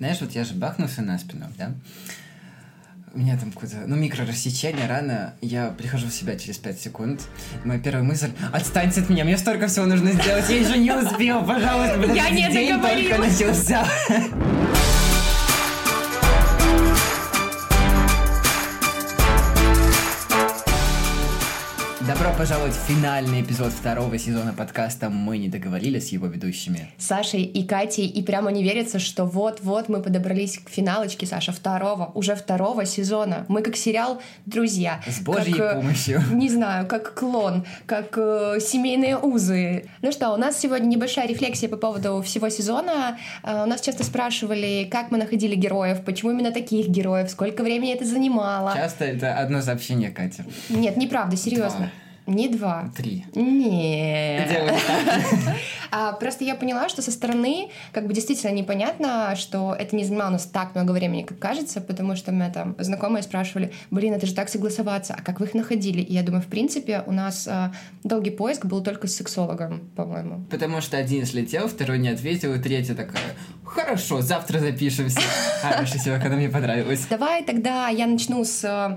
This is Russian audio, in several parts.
Знаешь, вот я же бахнулся на спину, да? У меня там какое-то, ну, микрорассечение, рано. Я прихожу в себя через 5 секунд. Моя первая мысль, отстаньте от меня, мне столько всего нужно сделать, я еще не успел, пожалуйста, Я не день только начался. В финальный эпизод второго сезона подкаста «Мы не договорились» с его ведущими. Сашей и Катей, и прямо не верится, что вот-вот мы подобрались к финалочке, Саша, второго, уже второго сезона. Мы как сериал «Друзья». С божьей как, э, помощью. Не знаю, как клон, как э, семейные узы. Ну что, у нас сегодня небольшая рефлексия по поводу всего сезона. Э, у нас часто спрашивали, как мы находили героев, почему именно таких героев, сколько времени это занимало. Часто это одно сообщение, Катя. Нет, неправда, серьезно. Два. Не два. Три. Нет. А, просто я поняла, что со стороны как бы действительно непонятно, что это не занимало у нас так много времени, как кажется, потому что меня там знакомые спрашивали, блин, это же так согласоваться, а как вы их находили? И я думаю, в принципе, у нас а, долгий поиск был только с сексологом, по-моему. Потому что один слетел, второй не ответил, и третья такая, хорошо, завтра запишемся. Хорошо, все, когда мне понравилось. Давай тогда я начну с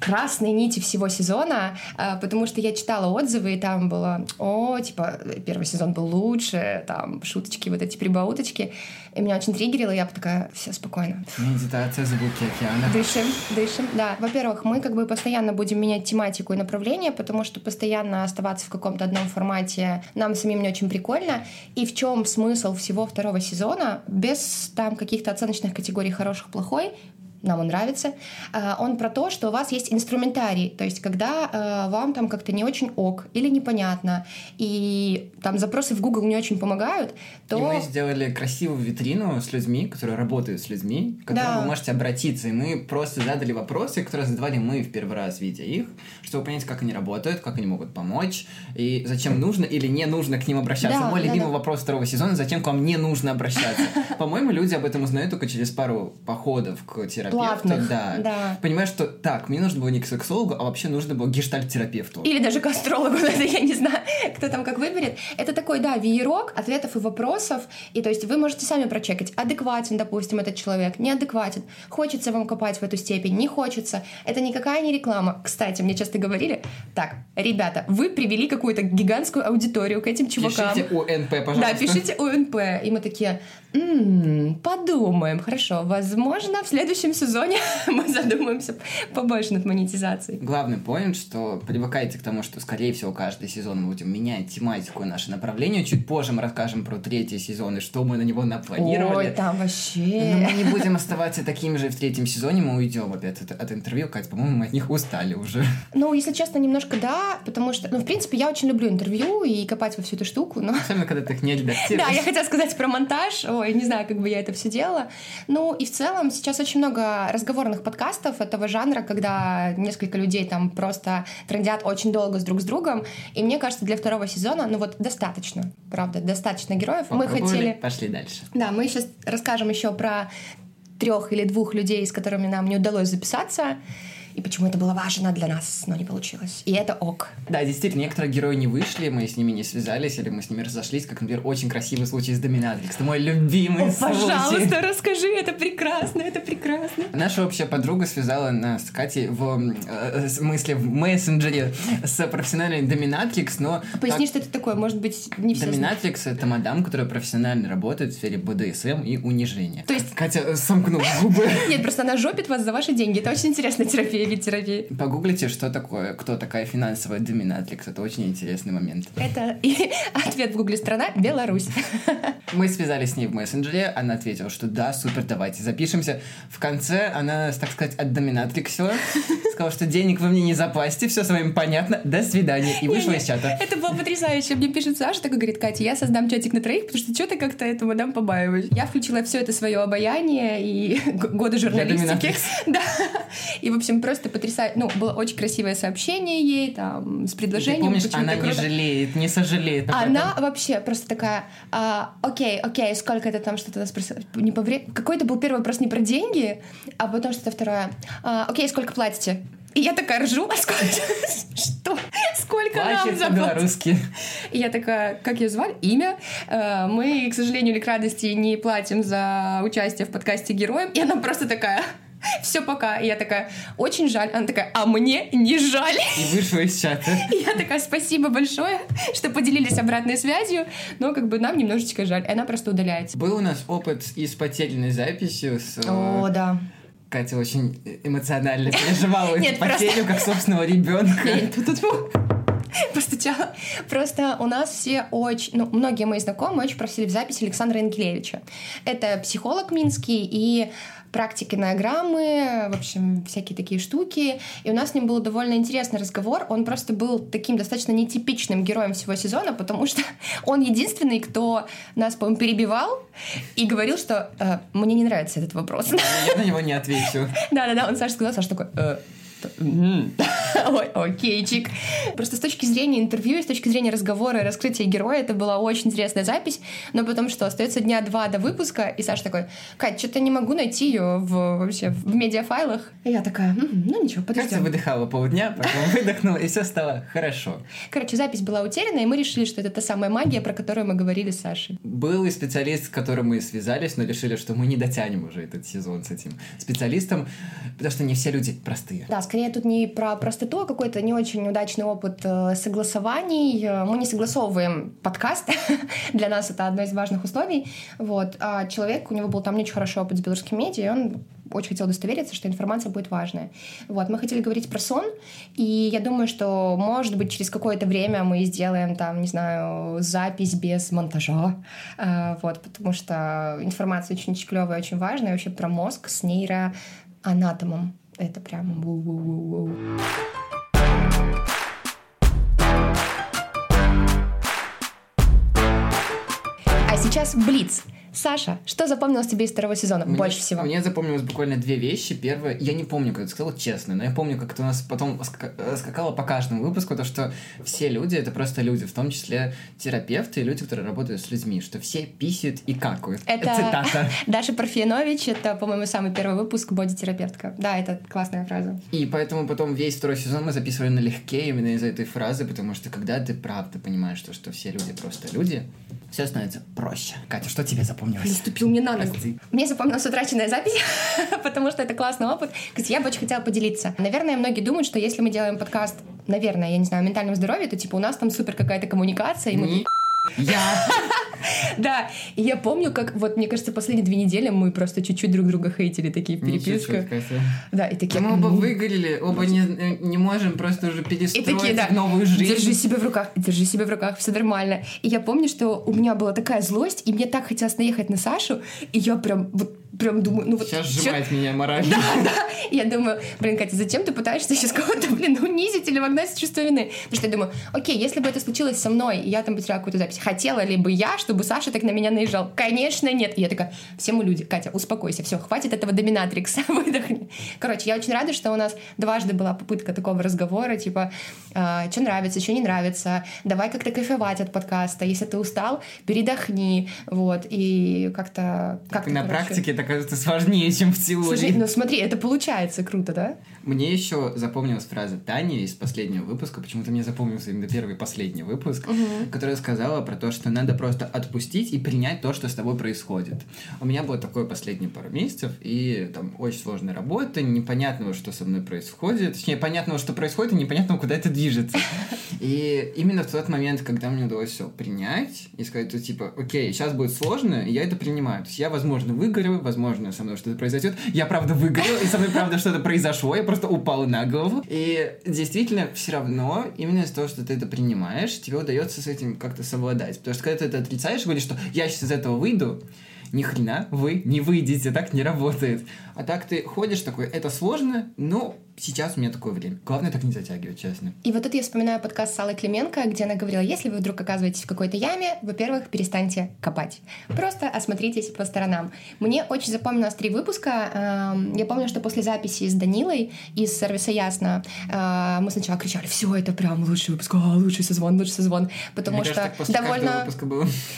красной нити всего сезона, а, потому что я читала отзывы, и там было, о, типа, первый сезон был лучше, там, шуточки, вот эти прибауточки. И меня очень триггерило, и я такая, все, спокойно. Медитация, звуки океана. Дышим, дышим, да. Во-первых, мы как бы постоянно будем менять тематику и направление, потому что постоянно оставаться в каком-то одном формате нам самим не очень прикольно. И в чем смысл всего второго сезона, без там каких-то оценочных категорий хороших, плохой, нам он нравится. А, он про то, что у вас есть инструментарий, то есть когда а, вам там как-то не очень ок или непонятно, и там запросы в Google не очень помогают, то... И мы сделали красивую витрину с людьми, которые работают с людьми, к которым Да. вы можете обратиться, и мы просто задали вопросы, которые задавали мы в первый раз, видя их, чтобы понять, как они работают, как они могут помочь, и зачем нужно или не нужно к ним обращаться. Да, Мой да, любимый да. вопрос второго сезона, зачем к вам не нужно обращаться. По-моему, люди об этом узнают только через пару походов к терапевту. Платных, Да. да. Понимаешь, что так, мне нужно было не к сексологу, а вообще нужно было гештальт-терапевту. Или даже к астрологу, это я не знаю, кто там как выберет. Это такой, да, веерок ответов и вопросов. И то есть вы можете сами прочекать, адекватен, допустим, этот человек, неадекватен. Хочется вам копать в эту степень, не хочется. Это никакая не реклама. Кстати, мне часто говорили, так, ребята, вы привели какую-то гигантскую аудиторию к этим чувакам. Пишите УНП, пожалуйста. Да, пишите УНП. И мы такие, «М, подумаем, хорошо, возможно, в следующем сезоне мы задумаемся побольше над монетизацией. Главный поинт, что привыкайте к тому, что, скорее всего, каждый сезон мы будем менять тематику и наше направление. Чуть позже мы расскажем про третий сезон и что мы на него напланировали. Ой, там Но вообще... мы не будем оставаться такими же в третьем сезоне, мы уйдем опять от, от интервью. Кать, по-моему, мы от них устали уже. Ну, если честно, немножко да, потому что, ну, в принципе, я очень люблю интервью и копать во всю эту штуку, но... Особенно, когда ты их не редактируешь. Да, я хотела сказать про монтаж. Ой, не знаю, как бы я это все делала. Ну, и в целом сейчас очень много разговорных подкастов этого жанра, когда несколько людей там просто трендят очень долго с друг с другом. И мне кажется, для второго сезона, ну вот достаточно, правда, достаточно героев. Мы Попробовали, хотели... Пошли дальше. Да, мы сейчас расскажем еще про трех или двух людей, с которыми нам не удалось записаться, и почему это было важно для нас, но не получилось. И это ок. Да, действительно, некоторые герои не вышли, мы с ними не связались, или мы с ними разошлись, как, например, очень красивый случай с Доминатрикс. Это мой любимый О, случай. пожалуйста, расскажи, это. Наша общая подруга связала нас с Катей в э, смысле в мессенджере с профессиональной доминатрикс, но Поясни, что это такое, может быть, не все доминатрикс это мадам, которая профессионально работает в сфере БДСМ и унижения. То есть- Катя э, сомкнула губы. Нет, просто она жопит вас за ваши деньги. Это очень интересная терапия, вид терапии. Погуглите, что такое, кто такая финансовая доминатрикс. Это очень интересный момент. Это и ответ в гугле страна Беларусь. Мы связались с ней в мессенджере, она ответила, что да, супер, давайте запишемся. В конце она, так сказать, отдоминатриксила, сказала, что денег вы мне не заплатите, все с вами понятно, до свидания, и вышла из чата. Это было потрясающе. Мне пишет Саша, такой говорит, Катя, я создам чатик на троих, потому что что ты как-то эту мадам побаиваешь. Я включила все это свое обаяние и годы журналистики. Да. И, в общем, просто потрясающе. Ну, было очень красивое сообщение ей, там, с Ты предложением. помнишь, почему она не жалеет, не сожалеет. Она вообще просто такая, а, окей, окей, сколько это там что-то? Не по Какой-то был первый вопрос не про деньги, а потом что-то второе. А, окей, сколько платите? И я такая ржу, а сколько? Что? Сколько нам заплатили. по-белорусски. И я такая, как ее звали? Имя. Э, Мы, к сожалению или к радости, не платим за участие в подкасте героям. И она просто такая, все пока. И я такая, очень жаль. Она такая, а мне не жаль. И вышла из чата. И я такая, спасибо большое, что поделились обратной связью, но как бы нам немножечко жаль. И она просто удаляется. Был у нас опыт и с потерянной записью. С, э, О, да. Катя очень эмоционально переживала эту потерю, как собственного ребенка. Тут постучала. Просто у нас все очень, ну, многие мои знакомые очень просили в запись Александра Янкелевича. Это психолог минский и практик инограммы, в общем, всякие такие штуки. И у нас с ним был довольно интересный разговор. Он просто был таким достаточно нетипичным героем всего сезона, потому что он единственный, кто нас, по-моему, перебивал и говорил, что э, мне не нравится этот вопрос. Я на него не отвечу. Да-да-да, он Саша сказал, Саша такой... «Э, т- м, Ой, окейчик. Просто с точки зрения интервью с точки зрения разговора и раскрытия героя это была очень интересная запись, но потом что, остается дня два до выпуска, и Саша такой, Кать, что-то не могу найти ее в, вообще в медиафайлах. И я такая, «М, ну ничего, Катя подождем. выдыхала полдня, потом выдохнула, и все стало хорошо. Короче, запись была утеряна, и мы решили, что это та самая магия, про которую мы говорили с Сашей. Был и специалист, с которым мы связались, но решили, что мы не дотянем уже этот сезон с этим специалистом, потому что не все люди простые. Да, скорее тут не про простоту, а какой-то не очень удачный опыт э, согласований. Э, Мы не согласовываем подкаст. Для нас это одно из важных условий. Вот. А человек, у него был там не очень хороший опыт с белорусским медиа, и он очень хотел удостовериться, что информация будет важная. Вот, мы хотели говорить про сон, и я думаю, что, может быть, через какое-то время мы сделаем там, не знаю, запись без монтажа, Э, вот, потому что информация очень клевая, очень важная, вообще про мозг с нейроанатомом. Это прям воу-воу-воу-воу. А сейчас Блиц. Саша, что запомнилось тебе из второго сезона Мне- больше всего? Мне запомнилось буквально две вещи. Первое, я не помню, как это сказал, честно, но я помню, как это у нас потом ска- скакало по каждому выпуску, то, что все люди — это просто люди, в том числе терапевты и люди, которые работают с людьми, что все писают и какают. Это Цитата. Даша Парфенович, это, по-моему, самый первый выпуск боди-терапевтка. Да, это классная фраза. И поэтому потом весь второй сезон мы записывали налегке именно из-за этой фразы, потому что когда ты правда понимаешь, что, что все люди просто люди, все становится проще. Катя, что тебе запомнилось? Наступил мне на ногу. Прости. Мне запомнилась утраченная запись, потому что это классный опыт. Кстати, я бы очень хотела поделиться. Наверное, многие думают, что если мы делаем подкаст, наверное, я не знаю, о ментальном здоровье, то типа у нас там супер какая-то коммуникация, и мы Я Да, и я помню, как вот, мне кажется, последние две недели мы просто чуть-чуть друг друга хейтили, такие Катя. Да, и такие... Мы оба выгорели, оба не, не можем просто уже перестроить да, новую жизнь. держи себя в руках, держи себя в руках, все нормально. И я помню, что у меня была такая злость, и мне так хотелось наехать на Сашу, и я прям, вот, прям думаю, ну вот... Сейчас чё- сжимает меня морально. Да, да. И Я думаю, блин, Катя, зачем ты пытаешься сейчас кого-то, блин, унизить или вогнать чувство вины? Потому что я думаю, окей, если бы это случилось со мной, и я там потеряла какую-то запись, хотела ли бы я, чтобы Саша так на меня наезжал? Конечно, нет. И я такая, все мы люди, Катя, успокойся, все, хватит этого доминатрикса, выдохни. Короче, я очень рада, что у нас дважды была попытка такого разговора, типа, что нравится, что не нравится, давай как-то кайфовать от подкаста, если ты устал, передохни, вот, и как-то... как На практике это кажется сложнее, чем в Слушай, теории. ну смотри, это получается круто, да? Мне еще запомнилась фраза Тани из последнего выпуска, почему-то мне запомнился именно первый и последний выпуск, которая сказала про то, что надо просто отпустить и принять то, что с тобой происходит. У меня было такое последние пару месяцев, и там очень сложная работа, непонятного, что со мной происходит, точнее, понятного, что происходит, и непонятного, куда это движется. И именно в тот момент, когда мне удалось все принять и сказать, что типа, окей, сейчас будет сложно, и я это принимаю. То есть я, возможно, выгорю, возможно, со мной что-то произойдет. Я, правда, выгорел, и со мной, правда, что-то произошло, я просто упал на голову. И действительно, все равно, именно из-за того, что ты это принимаешь, тебе удается с этим как-то совладать. Потому что когда ты это отрицаешь, говоришь, что я сейчас из этого выйду, ни хрена вы не выйдете, так не работает. А так ты ходишь такой, это сложно, но сейчас у меня такое время. Главное так не затягивать, честно. И вот тут я вспоминаю подкаст с Аллой Клименко, где она говорила, если вы вдруг оказываетесь в какой-то яме, во-первых, перестаньте копать. Просто осмотритесь по сторонам. Мне очень запомнилось три выпуска. Эм, Я помню, что после записи с Данилой из сервиса Ясно э, мы сначала кричали, все, это прям лучший выпуск, а, лучший созвон, лучший созвон, потому Мне что кажется, довольно...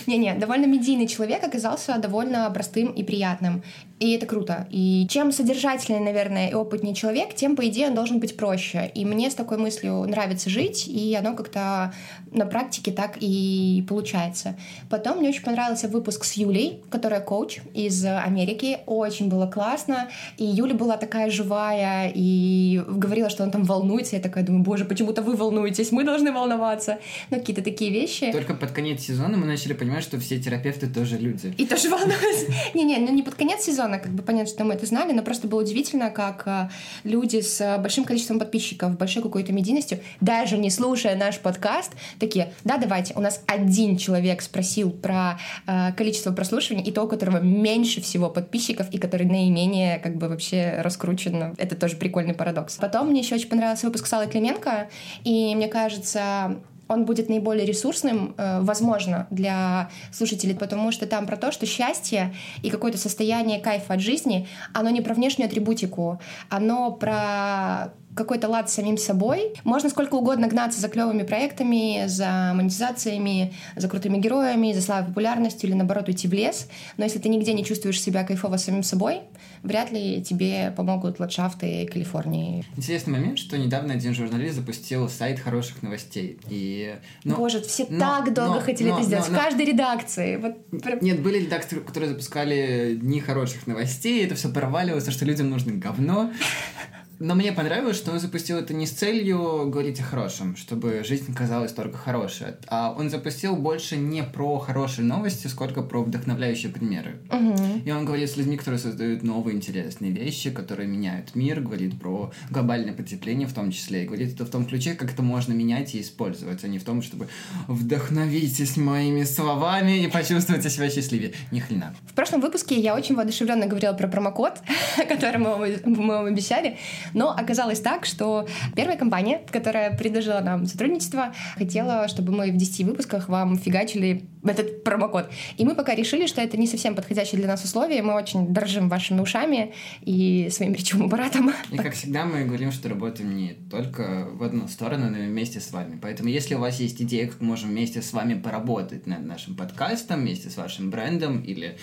Не-не, довольно медийный человек оказался довольно простым и приятным. И это круто. И чем содержательнее, наверное, и опытнее человек, тем, по идее, он должен быть проще. И мне с такой мыслью нравится жить, и оно как-то на практике так и получается. Потом мне очень понравился выпуск с Юлей, которая коуч из Америки. Очень было классно. И Юля была такая живая и говорила, что он там волнуется. Я такая думаю, боже, почему-то вы волнуетесь, мы должны волноваться. Ну, какие-то такие вещи. Только под конец сезона мы начали понимать, что все терапевты тоже люди. И тоже волнуются. Не-не, ну не под конец сезона, как бы понятно, что мы это знали, но просто было удивительно, как э, люди с большим количеством подписчиков, большой какой-то медийностью, даже не слушая наш подкаст, такие, да, давайте, у нас один человек спросил про э, количество прослушиваний, и то, у которого меньше всего подписчиков, и который наименее как бы вообще раскручен. Это тоже прикольный парадокс. Потом мне еще очень понравился выпуск с Аллой Клименко, и мне кажется, он будет наиболее ресурсным, э, возможно, для слушателей, потому что там про то, что счастье и какое-то состояние кайфа от жизни, оно не про внешнюю атрибутику, оно про какой-то лад с самим собой. Можно сколько угодно гнаться за клевыми проектами, за монетизациями, за крутыми героями, за славой популярностью или наоборот уйти в лес. Но если ты нигде не чувствуешь себя кайфово самим собой, вряд ли тебе помогут ландшафты Калифорнии. Интересный момент, что недавно один журналист запустил сайт хороших новостей. И, ну, Боже, все но, так долго но, хотели но, это сделать. Но, но, в каждой редакции. Вот, прям... Нет, были редакторы, которые запускали дни хороших новостей, это все проваливалось, что людям нужно говно. Но мне понравилось, что он запустил это не с целью говорить о хорошем, чтобы жизнь казалась только хорошей, а он запустил больше не про хорошие новости, сколько про вдохновляющие примеры. Угу. И он говорит с людьми, которые создают новые интересные вещи, которые меняют мир, говорит про глобальное потепление в том числе, и говорит это в том ключе, как это можно менять и использовать, а не в том, чтобы вдохновитесь моими словами и почувствуйте себя счастливее. Ни хрена. В прошлом выпуске я очень воодушевленно говорила про промокод, который мы вам обещали. Но оказалось так, что первая компания, которая предложила нам сотрудничество, хотела, чтобы мы в 10 выпусках вам фигачили этот промокод. И мы пока решили, что это не совсем подходящее для нас условие. Мы очень дорожим вашими ушами и своим речевым аппаратом. И как всегда мы говорим, что работаем не только в одну сторону, но и вместе с вами. Поэтому если у вас есть идея, как мы можем вместе с вами поработать над нашим подкастом, вместе с вашим брендом или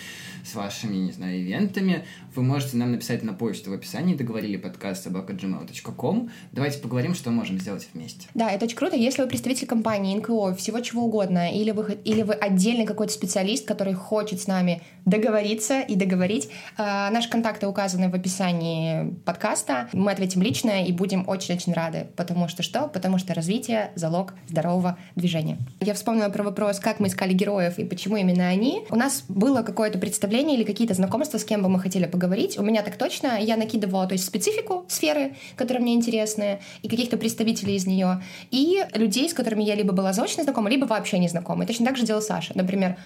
с вашими, не знаю, ивентами, вы можете нам написать на почту в описании, договорили подкаст собака.gmail.com. Давайте поговорим, что можем сделать вместе. Да, это очень круто. Если вы представитель компании, НКО, всего чего угодно, или вы, или вы отдельный какой-то специалист, который хочет с нами договориться и договорить, э, наши контакты указаны в описании подкаста. Мы ответим лично и будем очень-очень рады. Потому что что? Потому что развитие — залог здорового движения. Я вспомнила про вопрос, как мы искали героев и почему именно они. У нас было какое-то представление или какие-то знакомства, с кем бы мы хотели поговорить. У меня так точно. Я накидывала то есть специфику сферы, которые мне интересны, и каких-то представителей из нее, и людей, с которыми я либо была заочно знакома, либо вообще не знакома. И точно так же делал Саша. Например,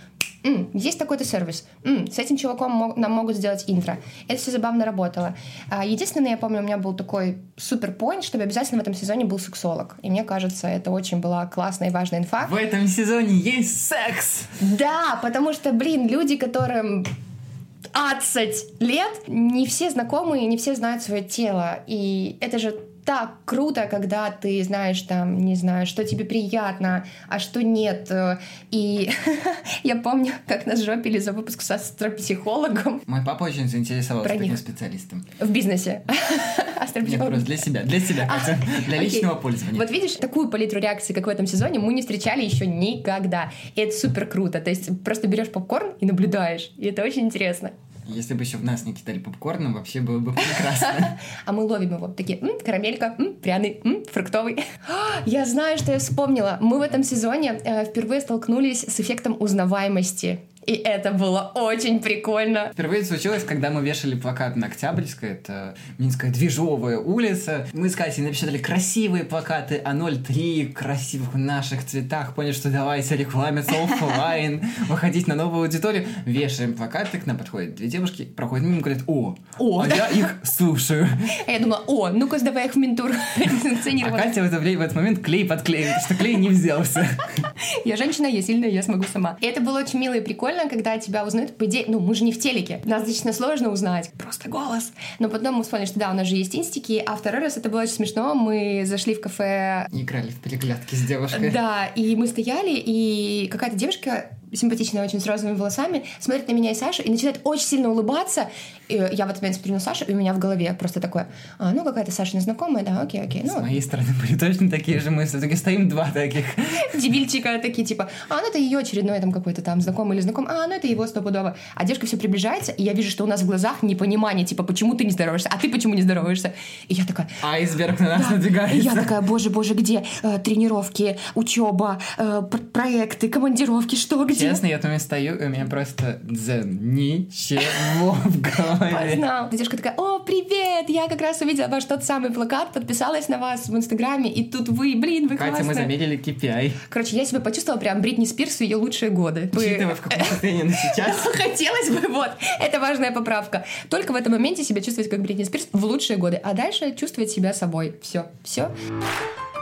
М, есть такой-то сервис. М, с этим чуваком мог, нам могут сделать интро. Это все забавно работало. А, единственное, я помню, у меня был такой супер поинт, чтобы обязательно в этом сезоне был сексолог. И мне кажется, это очень была классная и важная инфа. В этом сезоне есть секс! Да, потому что, блин, люди, которым 20 лет, не все знакомые, не все знают свое тело. И это же так круто, когда ты знаешь там, не знаю, что тебе приятно, а что нет. И я помню, как нас жопили за выпуск с астропсихологом. Мой папа очень заинтересовался Про таким них. специалистом. В бизнесе. Нет, просто для себя, для себя, Катя, для личного пользования. Вот видишь, такую палитру реакций, как в этом сезоне, мы не встречали еще никогда. И это супер круто. То есть просто берешь попкорн и наблюдаешь. И это очень интересно. Если бы еще в нас не кидали попкорном, вообще было бы прекрасно. А мы ловим его. Такие, карамелька, пряный, фруктовый. Я знаю, что я вспомнила. Мы в этом сезоне э, впервые столкнулись с эффектом узнаваемости. И это было очень прикольно. Впервые случилось, когда мы вешали плакат на Октябрьской, это Минская движовая улица. Мы с Катей напечатали красивые плакаты о 03 красивых наших цветах, поняли, что давайте рекламиться офлайн, выходить на новую аудиторию. Вешаем плакаты, к нам подходят две девушки, проходят мимо, говорят, о, о. а я их слушаю. А я думала, о, ну-ка давай их в ментур А Катя в, это, в этот момент клей подклеивает, что клей не взялся. Я женщина, я сильная, я смогу сама. И это было очень мило и прикольно, прикольно, когда тебя узнают, по идее, ну, мы же не в телеке. Нас достаточно сложно узнать. Просто голос. Но потом мы вспомнили, что да, у нас же есть инстики, а второй раз это было очень смешно. Мы зашли в кафе... Играли в переглядки с девушкой. Да, и мы стояли, и какая-то девушка симпатичная очень с розовыми волосами, смотрит на меня и Сашу и начинает очень сильно улыбаться. И я в этот момент смотрю на Сашу, и у меня в голове просто такое, а, ну, какая-то Саша незнакомая, да, окей, окей. Ну, С моей стороны были точно такие же мысли. Таки стоим два таких. дебильчика такие, типа, а, ну, это ее очередной там какой-то там знакомый или знакомый, а, ну, это его стопудово. А девушка все приближается, и я вижу, что у нас в глазах непонимание, типа, почему ты не здороваешься, а ты почему не здороваешься? И я такая, Айсберг на нас Да. И надвигается. я такая, боже, боже, где э, тренировки, учеба, э, пр- проекты, командировки, что, где? Честно, я там и стою, и у меня просто дзен. Ничего в голове. Познал. Девушка такая, о, привет, я как раз увидела ваш тот самый плакат, подписалась на вас в Инстаграме, и тут вы, блин, вы Катя, мы классная». заметили KPI. Короче, я себя почувствовала прям Бритни Спирс в ее лучшие годы. Учитывая, в каком состоянии она сейчас. Хотелось бы, вот, это важная поправка. Только в этом моменте себя чувствовать как Бритни Спирс в лучшие годы, а дальше чувствовать себя собой. Все, все. Катя,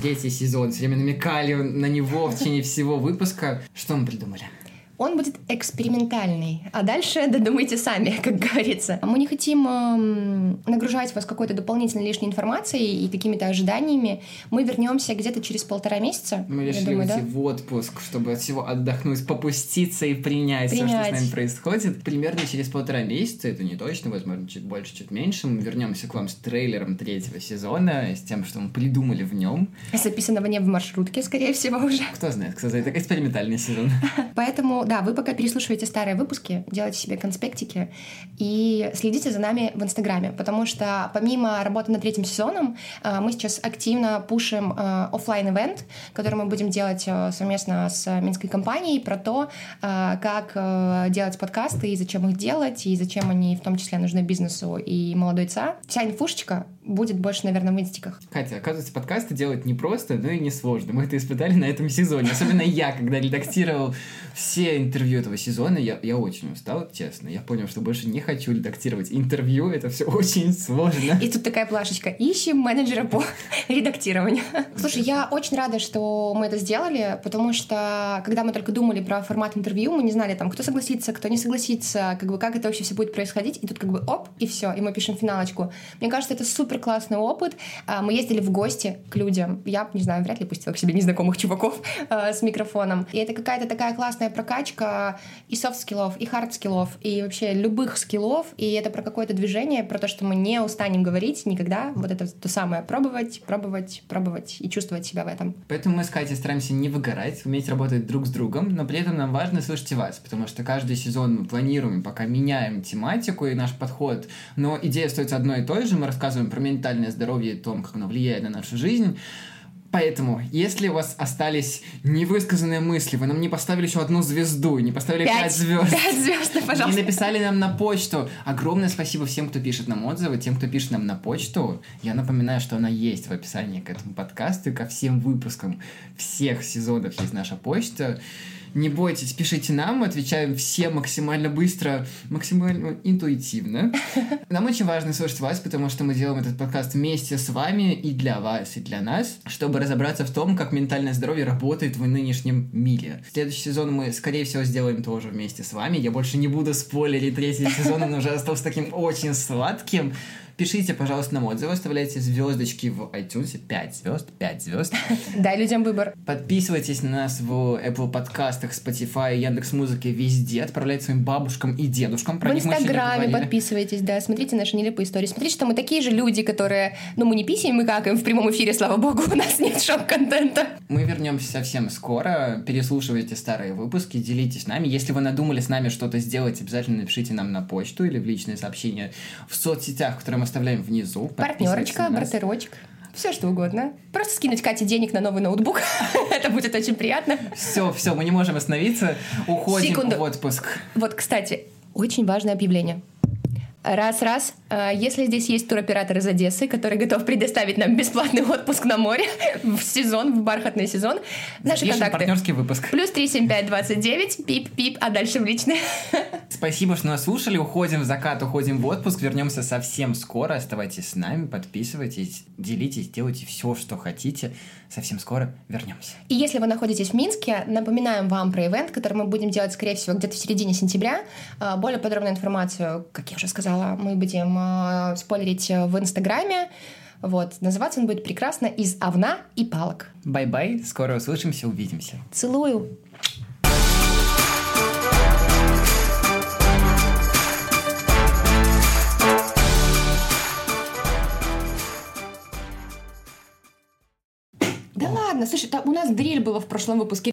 третий сезон, все время намекали на него в течение всего выпуска. Что мы придумали? Он будет экспериментальный, а дальше додумайте сами, как говорится. Мы не хотим эм, нагружать вас какой-то дополнительной лишней информацией и какими-то ожиданиями. Мы вернемся где-то через полтора месяца. Мы решили думаю, да? уйти в отпуск, чтобы от всего отдохнуть, попуститься и принять, все, что с Принять. нами происходит. Примерно через полтора месяца, это не точно, возможно, чуть больше, чуть меньше, мы вернемся к вам с трейлером третьего сезона, с тем, что мы придумали в нем. Записанного не в маршрутке, скорее всего, уже. Кто знает, кто знает, это экспериментальный сезон. Поэтому, да, вы пока переслушиваете старые выпуски, делайте себе конспектики и следите за нами в Инстаграме, потому что помимо работы над третьим сезоном, э, мы сейчас активно пушим э, оффлайн ивент который мы будем делать э, совместно с Минской компанией, про то, как делать подкасты и зачем их делать, и зачем они в том числе нужны бизнесу и молодой ца. Вся инфушечка будет больше, наверное, в инстиках. Катя, оказывается, подкасты делать непросто, но и не сложно. Мы это испытали на этом сезоне. Особенно я, когда редактировал все интервью этого сезона, я, я очень устал, честно. Я понял, что больше не хочу редактировать интервью, это все очень сложно. И тут такая плашечка. Ищем менеджера по редактированию. Слушай, я очень рада, что мы это сделали, потому что когда мы только думали про формат интервью, мы не знали, там, кто согласится, кто не согласится, как бы как это вообще все будет происходить. И тут как бы оп, и все, и мы пишем финалочку. Мне кажется, это супер классный опыт. А, Мы ездили в гости к людям. Я, не знаю, вряд ли пустила к себе незнакомых чуваков а, с микрофоном. И это какая-то такая классная прокачка и софт-скиллов, и хард-скиллов, и вообще любых скиллов. И это про какое-то движение, про то, что мы не устанем говорить никогда. Вот это то самое. Пробовать, пробовать, пробовать и чувствовать себя в этом. Поэтому мы с Катей стараемся не выгорать, уметь работать друг с другом, но при этом нам важно слышать и вас, потому что каждый сезон мы планируем, пока меняем тематику и наш подход, но идея остается одной и той же, мы рассказываем про ментальное здоровье и о том, как оно влияет на нашу жизнь, Поэтому, если у вас остались невысказанные мысли, вы нам не поставили еще одну звезду, не поставили пять звезд, Пять звезд, не пожалуйста. написали нам на почту. Огромное спасибо всем, кто пишет нам отзывы, тем, кто пишет нам на почту. Я напоминаю, что она есть в описании к этому подкасту и ко всем выпускам всех сезонов есть наша почта. Не бойтесь, пишите нам, мы отвечаем все максимально быстро, максимально интуитивно. Нам очень важно слушать вас, потому что мы делаем этот подкаст вместе с вами и для вас, и для нас, чтобы разобраться в том, как ментальное здоровье работает в нынешнем мире. Следующий сезон мы, скорее всего, сделаем тоже вместе с вами. Я больше не буду спойлерить третий сезон, он уже остался таким очень сладким. Пишите, пожалуйста, нам отзывы, оставляйте звездочки в iTunes. 5 звезд, 5 звезд. Дай людям выбор. Подписывайтесь на нас в Apple подкастах, Spotify, Яндекс Музыке, везде. Отправляйте своим бабушкам и дедушкам. Про в них Инстаграме подписывайтесь, да, смотрите наши нелепые истории. Смотрите, что мы такие же люди, которые, ну, мы не писаем, мы какаем в прямом эфире, слава богу, у нас нет шок-контента. Мы вернемся совсем скоро. Переслушивайте старые выпуски, делитесь нами. Если вы надумали с нами что-то сделать, обязательно напишите нам на почту или в личные сообщения в соцсетях, которые мы оставляем внизу. Партнерочка, бартерочек. Все что угодно. Просто скинуть Кате денег на новый ноутбук. Это будет очень приятно. Все, все, мы не можем остановиться. Уходим Секунду. в отпуск. Вот, кстати, очень важное объявление. Раз-раз, э, если здесь есть туроператор из Одессы, который готов предоставить нам бесплатный отпуск на море в сезон, в бархатный сезон, наши Запишем контакты. партнерский выпуск. Плюс 37529, пип-пип, а дальше в личные. Спасибо, что нас слушали. Уходим в закат, уходим в отпуск. Вернемся совсем скоро. Оставайтесь с нами, подписывайтесь, делитесь, делайте все, что хотите. Совсем скоро вернемся. И если вы находитесь в Минске, напоминаем вам про ивент, который мы будем делать, скорее всего, где-то в середине сентября. А, Более подробную информацию, как я уже сказала, мы будем а, спойлерить в Инстаграме. Вот, называться он будет прекрасно «Из овна и палок». Bye-bye, скоро услышимся, увидимся. Целую. Да ладно, слушай, там у нас дрель была в прошлом выпуске.